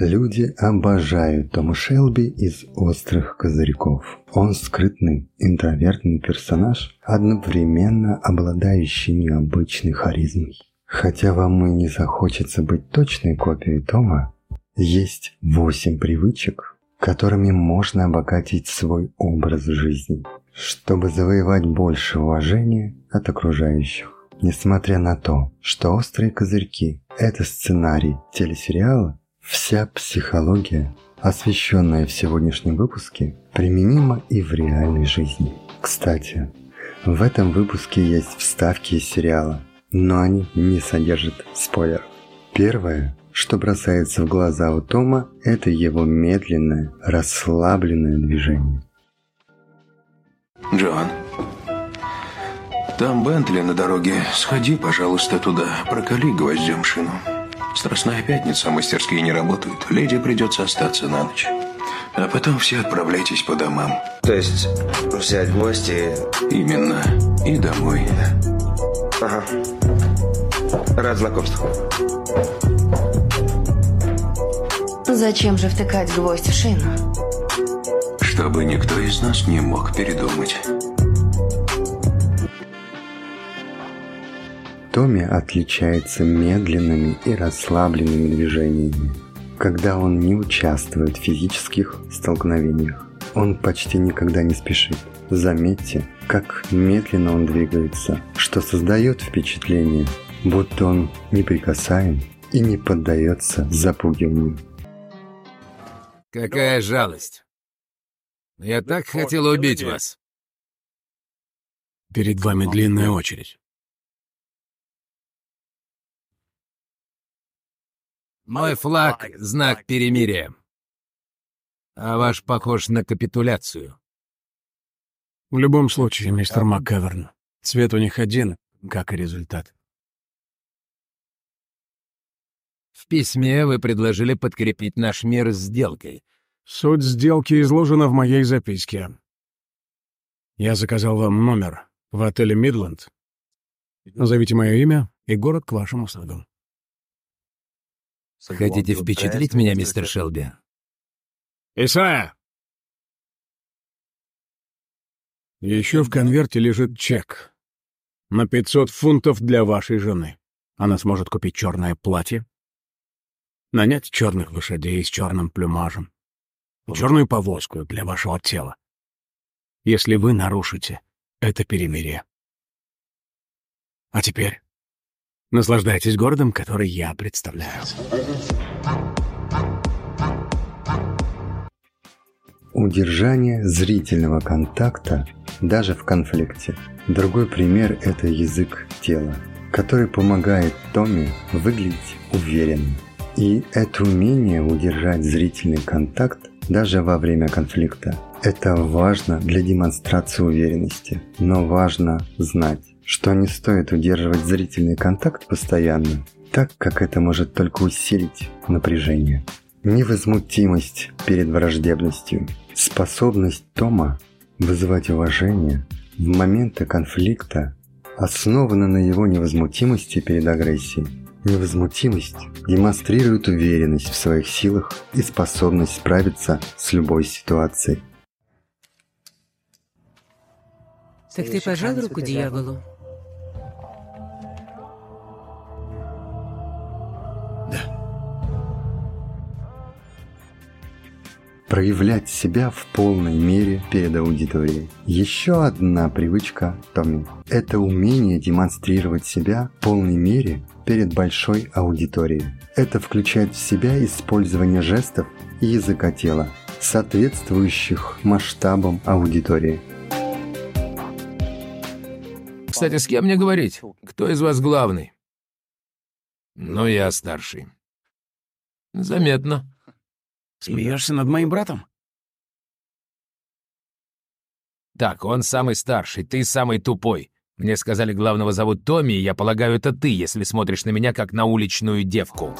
Люди обожают Тома Шелби из «Острых козырьков». Он скрытный, интровертный персонаж, одновременно обладающий необычной харизмой. Хотя вам и не захочется быть точной копией Тома, есть восемь привычек, которыми можно обогатить свой образ жизни, чтобы завоевать больше уважения от окружающих. Несмотря на то, что «Острые козырьки» – это сценарий телесериала, вся психология, освещенная в сегодняшнем выпуске, применима и в реальной жизни. Кстати, в этом выпуске есть вставки из сериала, но они не содержат спойлеров. Первое, что бросается в глаза у Тома, это его медленное, расслабленное движение. Джон, там Бентли на дороге. Сходи, пожалуйста, туда. Проколи гвоздем шину. Страстная пятница, мастерские не работают. Леди придется остаться на ночь. А потом все отправляйтесь по домам. То есть взять в гости... Именно. И домой. Ага. Рад знакомству. Зачем же втыкать гвоздь в шину? Чтобы никто из нас не мог передумать. Томми отличается медленными и расслабленными движениями, когда он не участвует в физических столкновениях. Он почти никогда не спешит. Заметьте, как медленно он двигается, что создает впечатление, будто он неприкасаем и не поддается запугиванию. Какая жалость. Я так хотел убить вас. Перед вами длинная очередь. Мой флаг — знак перемирия. А ваш похож на капитуляцию. В любом случае, мистер МакКеверн, цвет у них один, как и результат. В письме вы предложили подкрепить наш мир сделкой. Суть сделки изложена в моей записке. Я заказал вам номер в отеле «Мидленд». Назовите мое имя и город к вашим услугам. Хотите впечатлить меня, мистер Шелби? Исайя! Еще в конверте лежит чек на 500 фунтов для вашей жены. Она сможет купить черное платье, нанять черных лошадей с черным плюмажем, черную повозку для вашего тела. Если вы нарушите это перемирие. А теперь Наслаждайтесь городом, который я представляю. Удержание зрительного контакта даже в конфликте. Другой пример – это язык тела, который помогает Томми выглядеть уверенным. И это умение удержать зрительный контакт даже во время конфликта. Это важно для демонстрации уверенности, но важно знать, что не стоит удерживать зрительный контакт постоянно, так как это может только усилить напряжение. Невозмутимость перед враждебностью, способность Тома вызывать уважение в моменты конфликта основана на его невозмутимости перед агрессией. Невозмутимость демонстрирует уверенность в своих силах и способность справиться с любой ситуацией. Так ты пожал руку дьяволу? проявлять себя в полной мере перед аудиторией. Еще одна привычка Томми – это умение демонстрировать себя в полной мере перед большой аудиторией. Это включает в себя использование жестов и языка тела, соответствующих масштабам аудитории. Кстати, с кем мне говорить? Кто из вас главный? Ну, я старший. Заметно. Смеешься над моим братом? Так, он самый старший, ты самый тупой. Мне сказали, главного зовут Томми, и я полагаю, это ты, если смотришь на меня как на уличную девку.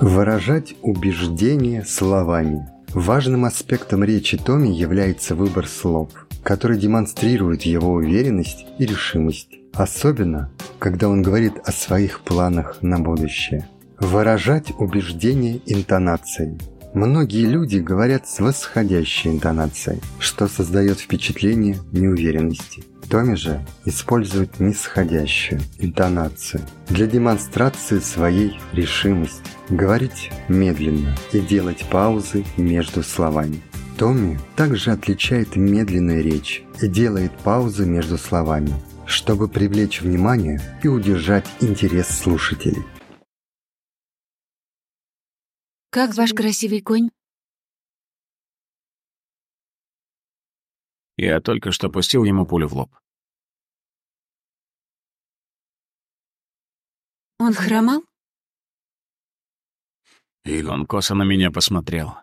Выражать убеждение словами. Важным аспектом речи Томми является выбор слов, который демонстрирует его уверенность и решимость. Особенно, когда он говорит о своих планах на будущее. Выражать убеждение интонацией. Многие люди говорят с восходящей интонацией, что создает впечатление неуверенности. Томми же использует нисходящую интонацию для демонстрации своей решимости, говорить медленно и делать паузы между словами. Томми также отличает медленную речь и делает паузы между словами, чтобы привлечь внимание и удержать интерес слушателей. Как ваш красивый конь? Я только что пустил ему пулю в лоб. Он хромал? И он косо на меня посмотрел.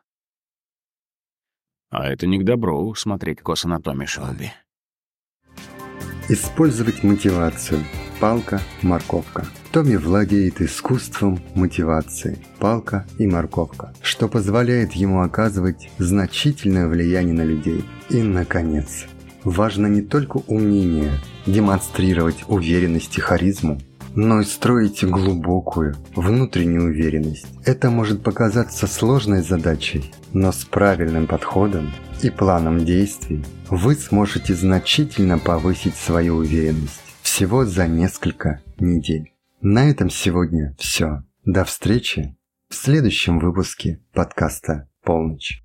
А это не к добру смотреть косо на Томми Шелби. Использовать мотивацию. Палка, морковка. Томми владеет искусством мотивации. Палка и морковка. Что позволяет ему оказывать значительное влияние на людей. И, наконец, важно не только умение демонстрировать уверенность и харизму, но и строить глубокую внутреннюю уверенность. Это может показаться сложной задачей, но с правильным подходом и планом действий вы сможете значительно повысить свою уверенность всего за несколько недель. На этом сегодня все. До встречи в следующем выпуске подкаста «Полночь».